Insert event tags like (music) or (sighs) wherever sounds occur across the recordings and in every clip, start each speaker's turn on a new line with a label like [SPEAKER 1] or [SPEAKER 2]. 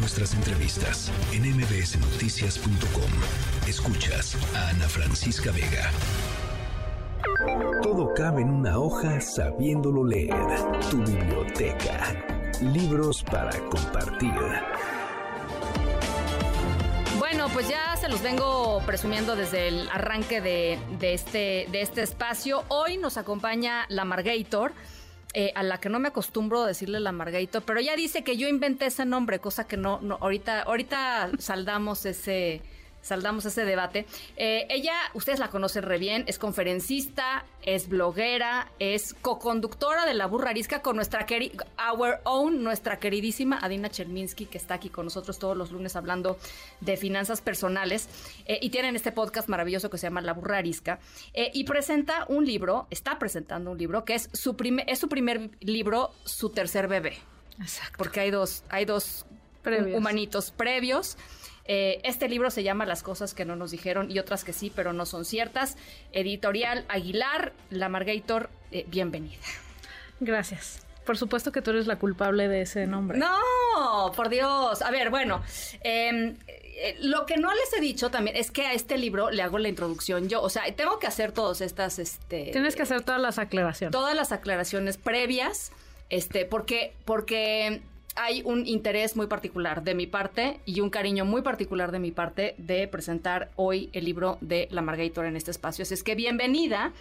[SPEAKER 1] nuestras entrevistas en mbsnoticias.com. Escuchas a Ana Francisca Vega. Todo cabe en una hoja sabiéndolo leer. Tu biblioteca. Libros para compartir.
[SPEAKER 2] Bueno, pues ya se los vengo presumiendo desde el arranque de, este, de este espacio. Hoy nos acompaña la Margator. Eh, a la que no me acostumbro decirle la Margator, pero ella dice que yo inventé ese nombre, cosa que no, no ahorita, ahorita saldamos ese, saldamos ese debate. Eh, ella, ustedes la conocen re bien, es conferencista, es bloguera, es co-conductora de La Burra Arisca con nuestra querida, our own, nuestra queridísima Adina Cherminsky, que está aquí con nosotros todos los lunes hablando de finanzas personales. Eh, y tienen este podcast maravilloso que se llama La Burra Arisca. Eh, y presenta un libro, está presentando un libro que es su, primer, es su primer libro, su tercer bebé. Exacto. Porque hay dos, hay dos humanitos previos. Eh, este libro se llama Las cosas que no nos dijeron y otras que sí, pero no son ciertas. Editorial Aguilar, La Margator, eh, bienvenida.
[SPEAKER 3] Gracias. Por supuesto que tú eres la culpable de ese nombre.
[SPEAKER 2] No, por Dios. A ver, bueno, em, eh, lo que no les he dicho también es que a este libro le hago la introducción yo. O sea, tengo que hacer todas estas, este...
[SPEAKER 3] Tienes que hacer todas las aclaraciones.
[SPEAKER 2] Todas las aclaraciones previas, este, porque, porque hay un interés muy particular de mi parte y un cariño muy particular de mi parte de presentar hoy el libro de La Margator en este espacio. Así es que bienvenida.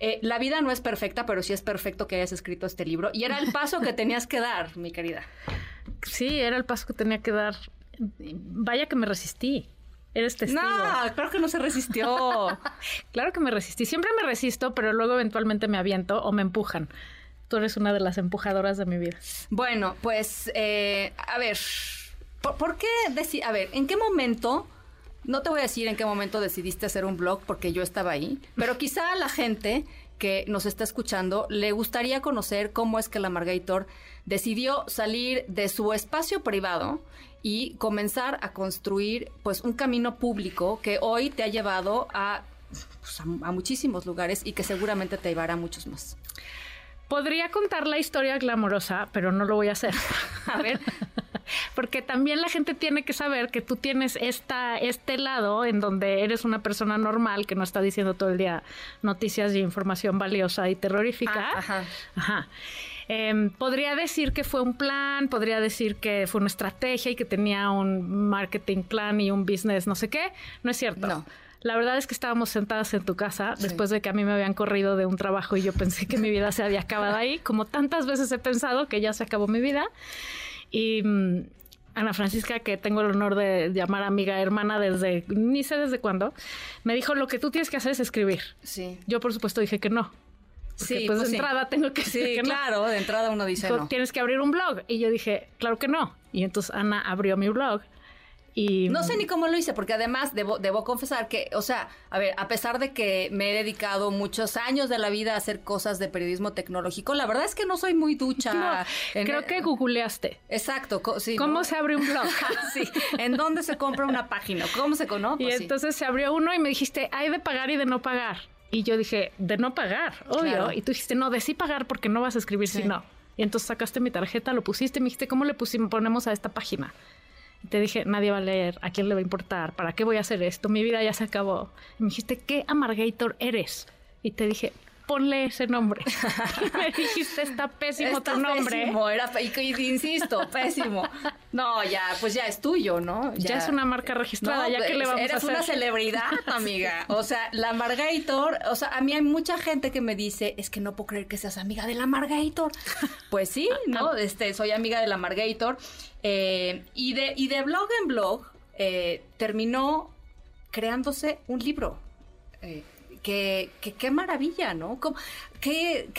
[SPEAKER 2] Eh, la vida no es perfecta, pero sí es perfecto que hayas escrito este libro. Y era el paso que tenías que dar, mi querida.
[SPEAKER 3] Sí, era el paso que tenía que dar. Vaya que me resistí. Eres testigo.
[SPEAKER 2] No, claro que no se resistió. (laughs)
[SPEAKER 3] claro que me resistí. Siempre me resisto, pero luego eventualmente me aviento o me empujan tú eres una de las empujadoras de mi vida.
[SPEAKER 2] Bueno, pues, eh, a ver, ¿por, qué decir, a ver, ¿en qué momento... No te voy a decir en qué momento decidiste hacer un blog porque yo estaba ahí, pero quizá a la gente que nos está escuchando le gustaría conocer cómo es que la Margator decidió salir de su espacio privado y comenzar a construir pues un camino público que hoy te ha llevado a, pues, a muchísimos lugares y que seguramente te llevará a muchos más.
[SPEAKER 3] Podría contar la historia glamorosa, pero no lo voy a hacer. (laughs)
[SPEAKER 2] a ver.
[SPEAKER 3] Porque también la gente tiene que saber que tú tienes esta, este lado en donde eres una persona normal que no está diciendo todo el día noticias y información valiosa y terrorífica. Ah, ajá. Ajá. Em, podría decir que fue un plan, podría decir que fue una estrategia y que tenía un marketing plan y un business, no sé qué. No es cierto. No. La verdad es que estábamos sentadas en tu casa después de que a mí me habían corrido de un trabajo y yo pensé que mi vida se había acabado ahí, como tantas veces he pensado que ya se acabó mi vida. Y mm, Ana Francisca, que tengo el honor de llamar amiga, hermana desde, ni sé desde cuándo, me dijo, lo que tú tienes que hacer es escribir. Sí. Yo, por supuesto, dije que no. sí, pues, de pues entrada tengo que
[SPEAKER 2] que claro, de entrada uno dice no.
[SPEAKER 3] Tienes que abrir un blog. Y yo dije, claro que no. Y entonces Ana abrió mi blog
[SPEAKER 2] no sé ni cómo lo hice, porque además debo, debo confesar que, o sea, a ver, a pesar de que me he dedicado muchos años de la vida a hacer cosas de periodismo tecnológico, la verdad es que no soy muy ducha.
[SPEAKER 3] creo que googleaste.
[SPEAKER 2] Exacto, sí.
[SPEAKER 3] ¿Cómo se abre un blog? (laughs)
[SPEAKER 2] sí, ¿en dónde se compra una página? ¿Cómo se conoce?
[SPEAKER 3] y pues entonces se abrió uno y me dijiste, hay de pagar y de no pagar. Y yo dije, de no pagar, obvio. Y tú dijiste, no, de sí pagar porque no vas a escribir si no. Y entonces sacaste mi tarjeta, lo pusiste, me dijiste, ¿cómo le pusimos, ponemos a esta página? Te dije, nadie va a leer, ¿a quién le va a importar? ¿Para qué voy a hacer esto? Mi vida ya se acabó. Y me dijiste, ¿qué amargator eres? Y te dije, ponle ese nombre. (laughs) y me dijiste, está pésimo tu nombre.
[SPEAKER 2] Pésimo, era, y, insisto, pésimo. No, ya, pues ya es tuyo, ¿no?
[SPEAKER 3] Ya, es una marca registrada, ya que le vamos
[SPEAKER 2] a
[SPEAKER 3] hacer.
[SPEAKER 2] Eres una celebridad, (laughs) amiga. O sea, la Margator, o sea, a mí hay mucha gente que me dice, es que no puedo creer que seas amiga de la Margator. Pues sí, ¿no? (laughs) Este, soy amiga de la Margator. Eh, y, de, y de blog en blog eh, terminó creándose un libro. Eh, que, qué maravilla, ¿no? que,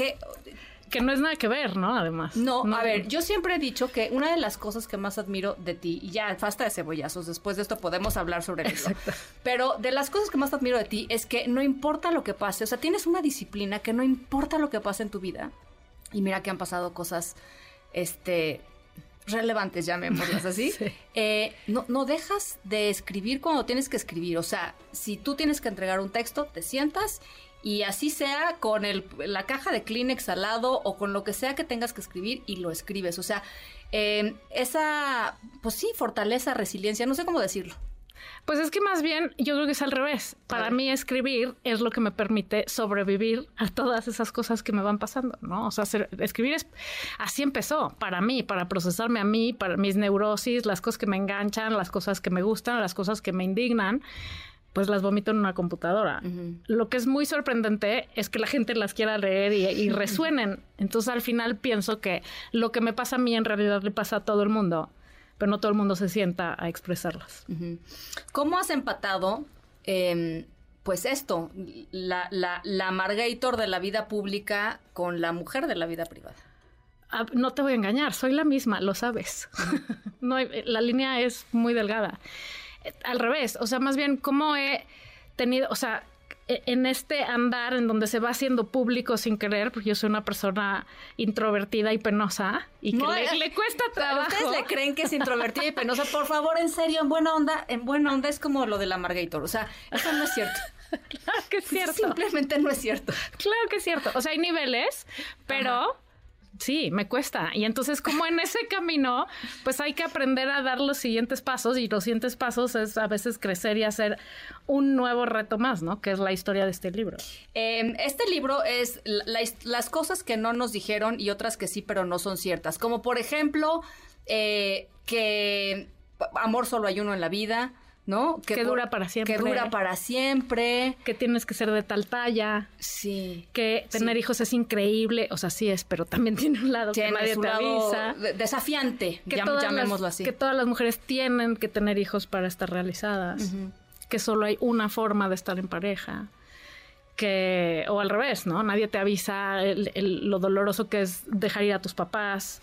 [SPEAKER 3] que no es nada que ver, ¿no? Además.
[SPEAKER 2] No, a ver, yo siempre he dicho que una de las cosas que más admiro de ti, y ya, basta de cebollazos, después de esto podemos hablar sobre eso. Pero de las cosas que más admiro de ti es que no importa lo que pase, o sea, tienes una disciplina que no importa lo que pase en tu vida. Y mira que han pasado cosas, este, relevantes, llamémoslas así, (laughs) eh, no, no dejas de escribir cuando tienes que escribir. O sea, si tú tienes que entregar un texto, te sientas y así sea con el, la caja de Kleenex al lado o con lo que sea que tengas que escribir y lo escribes. O sea, eh, esa, pues sí, fortaleza, resiliencia, no sé cómo decirlo.
[SPEAKER 3] Pues es que más bien yo creo que es al revés. Para mí escribir es lo que me permite sobrevivir a todas esas cosas que me van pasando, ¿no? O sea, escribir es así empezó para mí, para procesarme a mí, para mis neurosis, las cosas que me enganchan, las cosas que me gustan, las cosas que me indignan pues las vomito en una computadora. Lo que es muy sorprendente es que la gente las quiera leer y, resuenen. (laughs) Entonces al final pienso que lo que me pasa a mí en realidad le pasa a todo el mundo pero no todo el mundo se sienta a expresarlas.
[SPEAKER 2] ¿Cómo has empatado, em, pues esto, la, la, la Margator de la vida pública con la mujer de la vida privada?
[SPEAKER 3] Ah, no te voy a engañar, soy la misma, lo sabes. (laughs) no la línea es muy delgada. Al revés, o sea, más bien, ¿cómo he tenido, o sea, en este andar en donde se va haciendo público sin querer, porque yo soy una persona introvertida y penosa y que le, cuesta trabajo.
[SPEAKER 2] ¿Ustedes le creen que es introvertida y penosa? Por favor, en serio, en buena onda, en buena onda es como lo de la Margator. O sea, eso no es cierto. (laughs)
[SPEAKER 3] Claro que es cierto.
[SPEAKER 2] Simplemente no es cierto.
[SPEAKER 3] Claro que es cierto. O sea, hay niveles, pero Sí, me cuesta. Y entonces, como en ese camino, pues hay que aprender a dar los siguientes pasos y los siguientes pasos es a veces crecer y hacer un nuevo reto más, ¿no? Que es la historia de este libro.
[SPEAKER 2] Em, este libro es las cosas que no nos dijeron y otras que sí, pero no son ciertas. Como por ejemplo, eh, que amor solo hay uno en la vida ¿no?
[SPEAKER 3] Que, dura para siempre.
[SPEAKER 2] Que dura para siempre.
[SPEAKER 3] Que tienes que ser de tal talla.
[SPEAKER 2] Sí.
[SPEAKER 3] Que tener hijos es increíble. O sea, sí es, pero también (laughs) tiene un lado que nadie te avisa.
[SPEAKER 2] Desafiante, que llamémoslo así.
[SPEAKER 3] Que todas las mujeres tienen que tener hijos para estar realizadas. Que solo hay una forma de estar en pareja. Que, o al revés, ¿no? Nadie te avisa lo doloroso que es dejar ir a tus papás,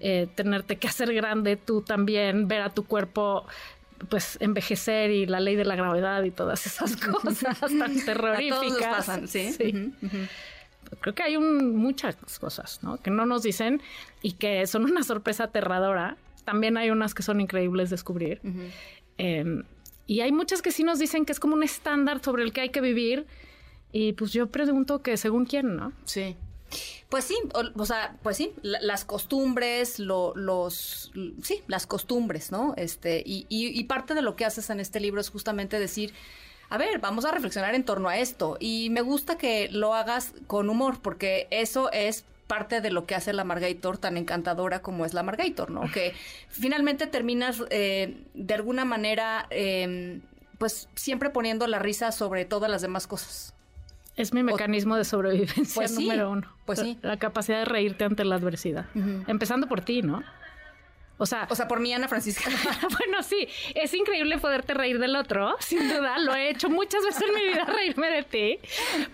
[SPEAKER 3] eh, tenerte que hacer grande tú también, ver a tu cuerpo pues envejecer y la ley de la gravedad y todas esas cosas (laughs) tan terroríficas.
[SPEAKER 2] sí.
[SPEAKER 3] Creo que hay muchas cosas, ¿no? Que no nos dicen y que son una sorpresa aterradora. También hay unas que son increíbles descubrir. Em, y hay muchas que sí nos dicen que es como un estándar sobre el que hay que vivir. Y pues yo pregunto que según quién, ¿no?
[SPEAKER 2] Sí. Pues sí, o, sea, pues sí, las costumbres, los, sí, las costumbres, ¿no? Este, y, y, parte de lo que haces en este libro es justamente decir, a ver, vamos a reflexionar en torno a esto. Y me gusta que lo hagas con humor, porque eso es parte de lo que hace la Margator tan encantadora como es la Margator, ¿no? Que (laughs) finalmente terminas eh, de alguna manera, em, pues siempre poniendo la risa sobre todas las demás cosas.
[SPEAKER 3] Es mi mecanismo de sobrevivencia
[SPEAKER 2] pues
[SPEAKER 3] número uno.
[SPEAKER 2] Pues sí.
[SPEAKER 3] La capacidad de reírte ante la adversidad. Empezando por ti, ¿no?
[SPEAKER 2] O sea, o sea, por mí, Ana Francisca. (laughs)
[SPEAKER 3] bueno, sí, es increíble poderte reír del otro, sin duda. Lo he hecho muchas veces en mi vida, (laughs) reírme de ti,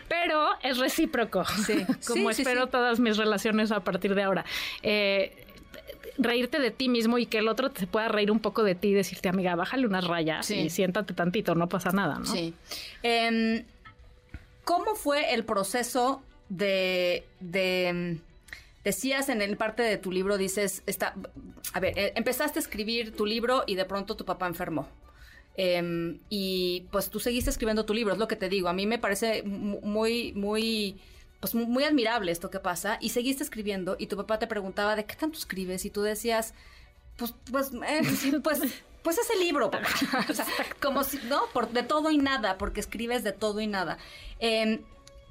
[SPEAKER 3] pero es recíproco. Sí. (laughs) Como espero todas mis relaciones a partir de ahora. Eh, reírte de ti mismo y que el otro te pueda reír un poco de ti y decirte, amiga, bájale unas rayas y siéntate tantito, no pasa nada, ¿no?
[SPEAKER 2] Sí. Eh, ¿Cómo fue el proceso de, decías en el parte de tu libro, dices, está, a ver, eh, empezaste a escribir tu libro y de pronto tu papá enfermó. Em, y pues tú seguiste escribiendo tu libro, es lo que te digo. A mí me parece muy, muy, pues muy admirable esto que pasa. Y seguiste escribiendo y tu papá te preguntaba de qué tanto escribes y tú decías, pues, pues, eh, (laughs) pues, pues ese libro, papá. (laughs) (laughs) como si, ¿no? Por, de todo y nada, porque escribes de todo y nada. Em,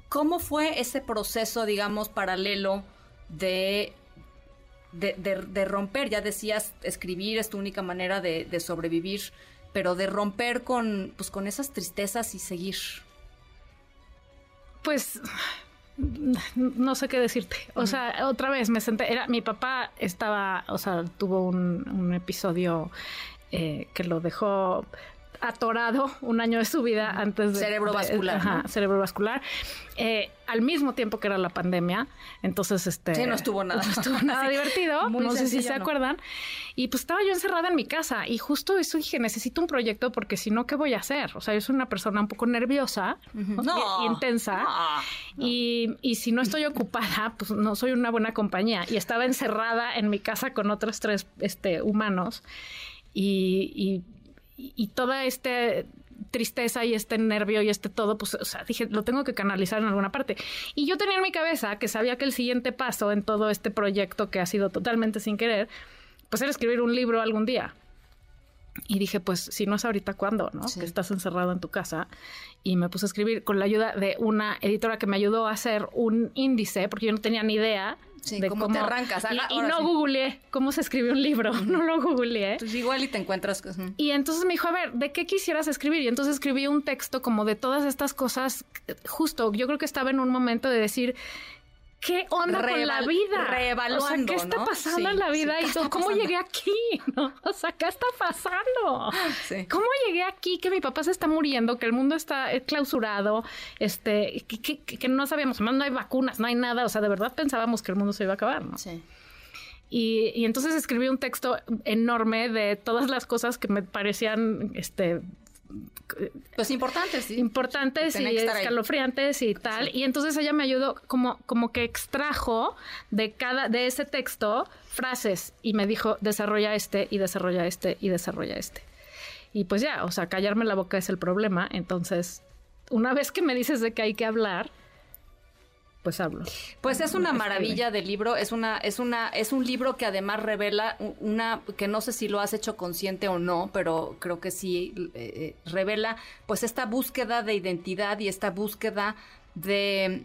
[SPEAKER 2] ¿Cómo fue ese proceso, digamos, paralelo de, de, romper? Ya decías, escribir es tu única manera de, sobrevivir, pero de romper con, pues, con esas tristezas y seguir.
[SPEAKER 3] Pues (sighs) no sé qué decirte. O sea, otra vez me senté, era, mi papá estaba, o sea, tuvo un, un episodio eh, que lo dejó atorado un año de su vida antes de...
[SPEAKER 2] Cerebrovascular.
[SPEAKER 3] Ajá, cerebrovascular. Eh, al mismo tiempo que era la pandemia. Entonces, este...
[SPEAKER 2] Sí, no estuvo nada. (laughs)
[SPEAKER 3] No estuvo nada divertido. no sé si se acuerdan. Y pues estaba yo encerrada en mi casa y justo eso dije, necesito un proyecto porque si no, ¿qué voy a hacer? O sea, yo soy una persona un poco nerviosa y, intensa. Y, y si no estoy ocupada, pues no soy una buena compañía. Y estaba encerrada en mi casa con otros tres este, humanos y, y, toda esta tristeza y este nervio y este todo, pues, o sea, dije, lo tengo que canalizar en alguna parte. Y yo tenía en mi cabeza que sabía que el siguiente paso en todo este proyecto que ha sido totalmente sin querer, pues era escribir un libro algún día. Y dije, pues si no es ahorita, ¿cuándo? ¿no? Que estás encerrado en tu casa. Y me puse a escribir con la ayuda de una editora que me ayudó a hacer un índice, porque yo no tenía ni idea
[SPEAKER 2] de cómo, te arrancas.
[SPEAKER 3] y, no googleé cómo se escribe un libro, (laughs) no lo googleé.
[SPEAKER 2] Pues igual y te encuentras.
[SPEAKER 3] Y entonces me dijo, a ver, ¿de qué quisieras escribir? Y entonces escribí un texto como de todas estas cosas, justo, yo creo que estaba en un momento de decir, ¿qué onda con la vida?
[SPEAKER 2] Reevaluando,
[SPEAKER 3] ¿qué está pasando en la vida? y ¿Cómo llegué aquí? (laughs) O sea, ¿qué está pasando? ¿Cómo llegué aquí? Que mi papá se está muriendo, que el mundo está clausurado, este, que, no sabíamos, además no hay vacunas, no hay nada. O sea, de verdad pensábamos que el mundo se iba a acabar, ¿no? Sí. Y, y, entonces escribí un texto enorme de todas las cosas que me parecían este,
[SPEAKER 2] pues importantes,
[SPEAKER 3] Importantes y escalofriantes y tal. Y entonces ella me ayudó como, como que extrajo de cada, de ese texto frases y me dijo, desarrolla este y desarrolla este y desarrolla este. Y pues ya, o sea, callarme la boca es el problema. Entonces, una vez que me dices de que hay que hablar, pues hablo.
[SPEAKER 2] Pues es una maravilla de libro, es una, es una, es un libro que además revela una, que no sé si lo has hecho consciente o no, pero creo que sí eh, eh, revela, pues esta búsqueda de identidad y esta búsqueda de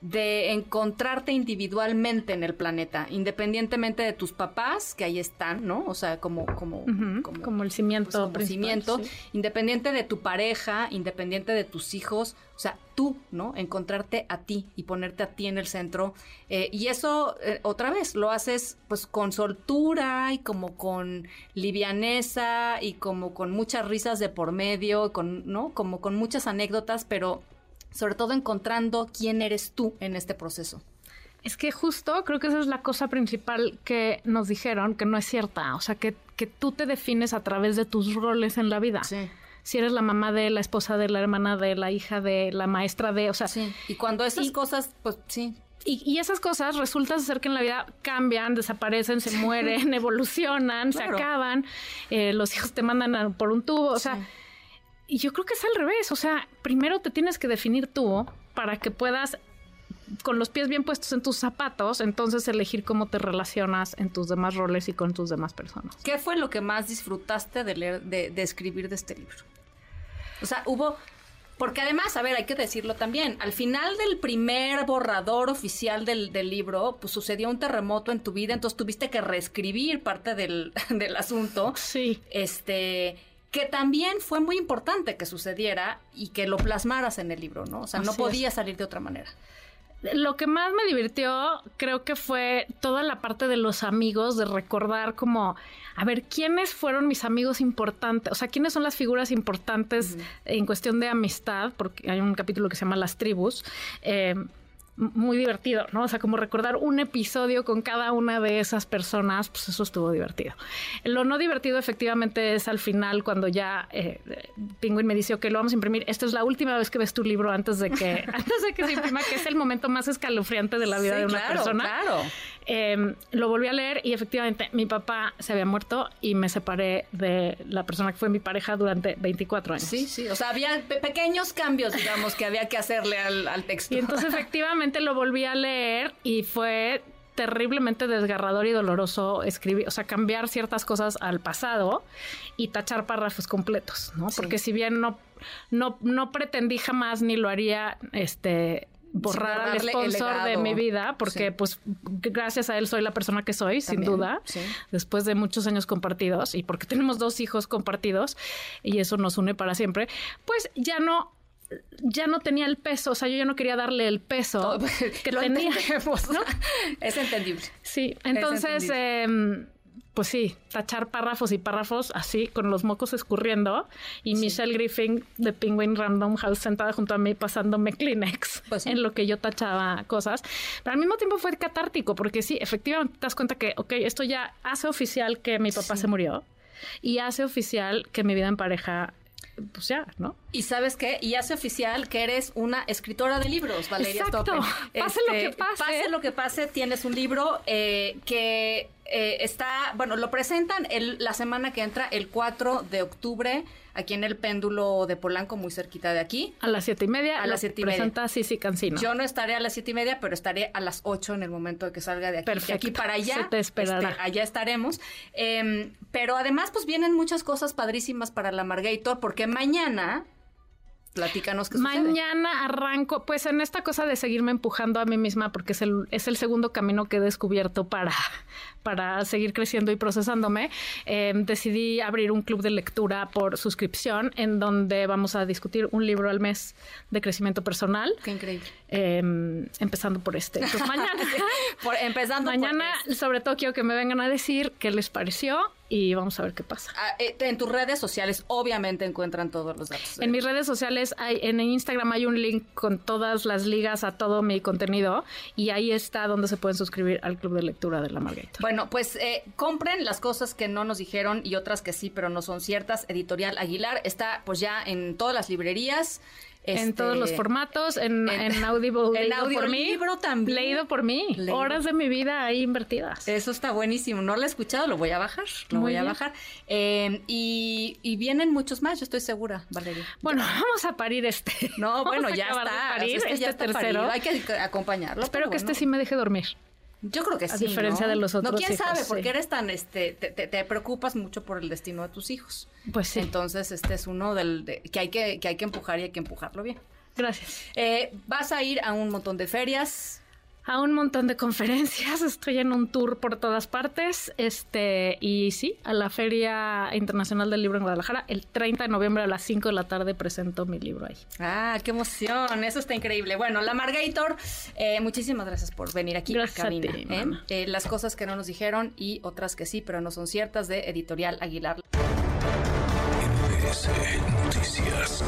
[SPEAKER 2] de encontrarte individualmente en el planeta, independientemente de tus papás, que ahí están, ¿no? O sea, como como
[SPEAKER 3] como, el cimiento,
[SPEAKER 2] pues, cimiento, independiente de tu pareja, independiente de tus hijos, o sea, tú, ¿no? Encontrarte a ti y ponerte a ti en el centro. Eh, y eso, eh, otra vez, lo haces pues con soltura y como con livianeza y como con muchas risas de por medio, con, ¿no? Como con muchas anécdotas, pero sobre todo encontrando quién eres tú en este proceso.
[SPEAKER 3] Es que justo creo que esa es la cosa principal que nos dijeron, que no es cierta. O sea, que, que tú te defines a través de tus roles en la vida. Sí. Si eres la mamá de, la esposa de, la hermana de, la hija de, la maestra de, o sea.
[SPEAKER 2] Sí. Y cuando esas cosas, pues sí.
[SPEAKER 3] Y, esas cosas resulta ser que en la vida cambian, desaparecen, se mueren, (laughs) evolucionan, se acaban, eh, los hijos te mandan por un tubo, o sea y yo creo que es al revés, o sea, primero te tienes que definir tú para que puedas con los pies bien puestos en tus zapatos, entonces elegir cómo te relacionas en tus demás roles y con tus demás personas.
[SPEAKER 2] ¿Qué fue lo que más disfrutaste de leer, de, escribir de este libro? O sea, hubo, porque además, a ver, hay que decirlo también, al final del primer borrador oficial del, del, libro, pues sucedió un terremoto en tu vida, entonces tuviste que reescribir parte del, (laughs) del asunto.
[SPEAKER 3] Sí.
[SPEAKER 2] Este que también fue muy importante que sucediera y que lo plasmaras en el libro, ¿no? O sea, no podía salir de otra manera.
[SPEAKER 3] Lo que más me divirtió creo que fue toda la parte de los amigos, de recordar como, a ver, ¿quiénes fueron mis amigos importantes? O sea, ¿quiénes son las figuras importantes en cuestión de amistad? Porque hay un capítulo que se llama Las tribus. Eh, muy divertido, ¿no? O sea, como recordar un episodio con cada una de esas personas, pues eso estuvo divertido. Lo no divertido efectivamente es al final cuando ya eh, Penguin me dice, que lo vamos a imprimir. Esta es la última vez que ves tu libro antes de que, (laughs) antes de que se imprima, que es el momento más escalofriante de la vida de una persona.
[SPEAKER 2] Claro.
[SPEAKER 3] Em, lo volví a leer y efectivamente mi papá se había muerto y me separé de la persona que fue mi pareja durante 24 años.
[SPEAKER 2] Sí, sí, o sea, había pequeños cambios, digamos, que había que hacerle al, al texto.
[SPEAKER 3] Y entonces efectivamente lo volví a leer y fue terriblemente desgarrador y doloroso escribir, o sea, cambiar ciertas cosas al pasado y tachar párrafos completos, ¿no? Porque si bien no, no, no pretendí jamás ni lo haría, este, borrar al sponsor de mi vida, porque pues gracias a él soy la persona que soy, sin duda, después de muchos años compartidos y porque tenemos dos hijos compartidos y eso nos une para siempre, pues ya no ya no tenía el peso, o sea, yo ya no quería darle el peso (laughs) que tenía. (laughs)
[SPEAKER 2] Es entendible.
[SPEAKER 3] Sí, entonces em, pues sí, tachar párrafos y párrafos así, con los mocos escurriendo, y Michelle Griffin de Penguin Random House sentada junto a mí pasándome Kleenex pues en lo que yo tachaba cosas. Pero al mismo tiempo fue catártico, porque sí, efectivamente te das cuenta que, ok, esto ya hace oficial que mi papá se murió, y hace oficial que mi vida en pareja pues ya, ¿no?
[SPEAKER 2] Y sabes qué, y hace oficial que eres una escritora de libros, Valeria
[SPEAKER 3] Exacto. Pase lo que
[SPEAKER 2] este,
[SPEAKER 3] pase.
[SPEAKER 2] Pase lo que pase, tienes un libro eh, que eh, está, bueno, lo presentan el, la semana que entra, el 4 de octubre, aquí en el péndulo de Polanco, muy cerquita de aquí.
[SPEAKER 3] A las siete y media.
[SPEAKER 2] A las siete y media.
[SPEAKER 3] Presenta Sisi Cancino.
[SPEAKER 2] Yo no estaré a las siete y media, pero estaré a las 8 en el momento de que salga de aquí.
[SPEAKER 3] Perfecto.
[SPEAKER 2] De aquí para allá.
[SPEAKER 3] Se te esperará.
[SPEAKER 2] Este, allá estaremos. Eh, pero además, pues vienen muchas cosas padrísimas para la Margator, porque mañana Platícanos qué sucede.
[SPEAKER 3] Mañana arranco, pues en esta cosa de seguirme empujando a mí misma, porque es el, es el segundo camino que he descubierto para, para seguir creciendo y procesándome, eh, decidí abrir un club de lectura por suscripción en donde vamos a discutir un libro al mes de crecimiento personal.
[SPEAKER 2] Qué increíble.
[SPEAKER 3] Eh, empezando por este. Pues mañana. (laughs)
[SPEAKER 2] por, empezando
[SPEAKER 3] mañana,
[SPEAKER 2] por este.
[SPEAKER 3] sobre todo quiero que me vengan a decir qué les pareció y vamos a ver qué pasa.
[SPEAKER 2] Ah, eh, en tus redes sociales obviamente encuentran todos los datos.
[SPEAKER 3] En mis redes sociales, hay, en Instagram hay un link con todas las ligas a todo mi contenido y ahí está donde se pueden suscribir al club de lectura de la Margarita.
[SPEAKER 2] Bueno, pues eh, compren las cosas que no nos dijeron y otras que sí, pero no son ciertas. Editorial Aguilar está pues ya en todas las librerías.
[SPEAKER 3] Este, en todos los formatos, en, en, en (laughs) Audible.
[SPEAKER 2] En audiolibro también.
[SPEAKER 3] Leído por mí. Leído. Horas de mi vida ahí invertidas.
[SPEAKER 2] Eso está buenísimo. No lo he escuchado, lo voy a bajar. Lo Muy voy bien. a bajar. Eh, y, y, vienen muchos más, yo estoy segura, Valeria.
[SPEAKER 3] Bueno, ya. (laughs) vamos a parir este.
[SPEAKER 2] No, (laughs) bueno, ya está.
[SPEAKER 3] Parir,
[SPEAKER 2] o sea,
[SPEAKER 3] este
[SPEAKER 2] ya está
[SPEAKER 3] tercero.
[SPEAKER 2] Parido. Hay que acompañarlo.
[SPEAKER 3] Espero que este sí me deje dormir.
[SPEAKER 2] Yo creo que sí.
[SPEAKER 3] A diferencia
[SPEAKER 2] ¿no?
[SPEAKER 3] de los otros.
[SPEAKER 2] No, quién
[SPEAKER 3] hijos,
[SPEAKER 2] sabe,
[SPEAKER 3] sí.
[SPEAKER 2] porque eres tan, este, te, te, te, preocupas mucho por el destino de tus hijos.
[SPEAKER 3] Pues sí.
[SPEAKER 2] Entonces, este es uno del de, que hay que, que hay que empujar y hay que empujarlo bien.
[SPEAKER 3] Gracias.
[SPEAKER 2] Eh, vas a ir a un montón de ferias.
[SPEAKER 3] A un montón de conferencias, (laughs) estoy en un tour por todas partes, este, y sí, a la Feria Internacional del Libro en Guadalajara, el 30 de noviembre a las 5 de la tarde presento mi libro ahí.
[SPEAKER 2] Ah, qué emoción, eso está increíble. Bueno, la Margator, eh, muchísimas gracias por venir aquí
[SPEAKER 3] gracias
[SPEAKER 2] a cabina.
[SPEAKER 3] A ti,
[SPEAKER 2] ¿eh? Eh, las cosas que no nos dijeron y otras que sí, pero no son ciertas, de Editorial Aguilar.
[SPEAKER 1] MBS Noticias.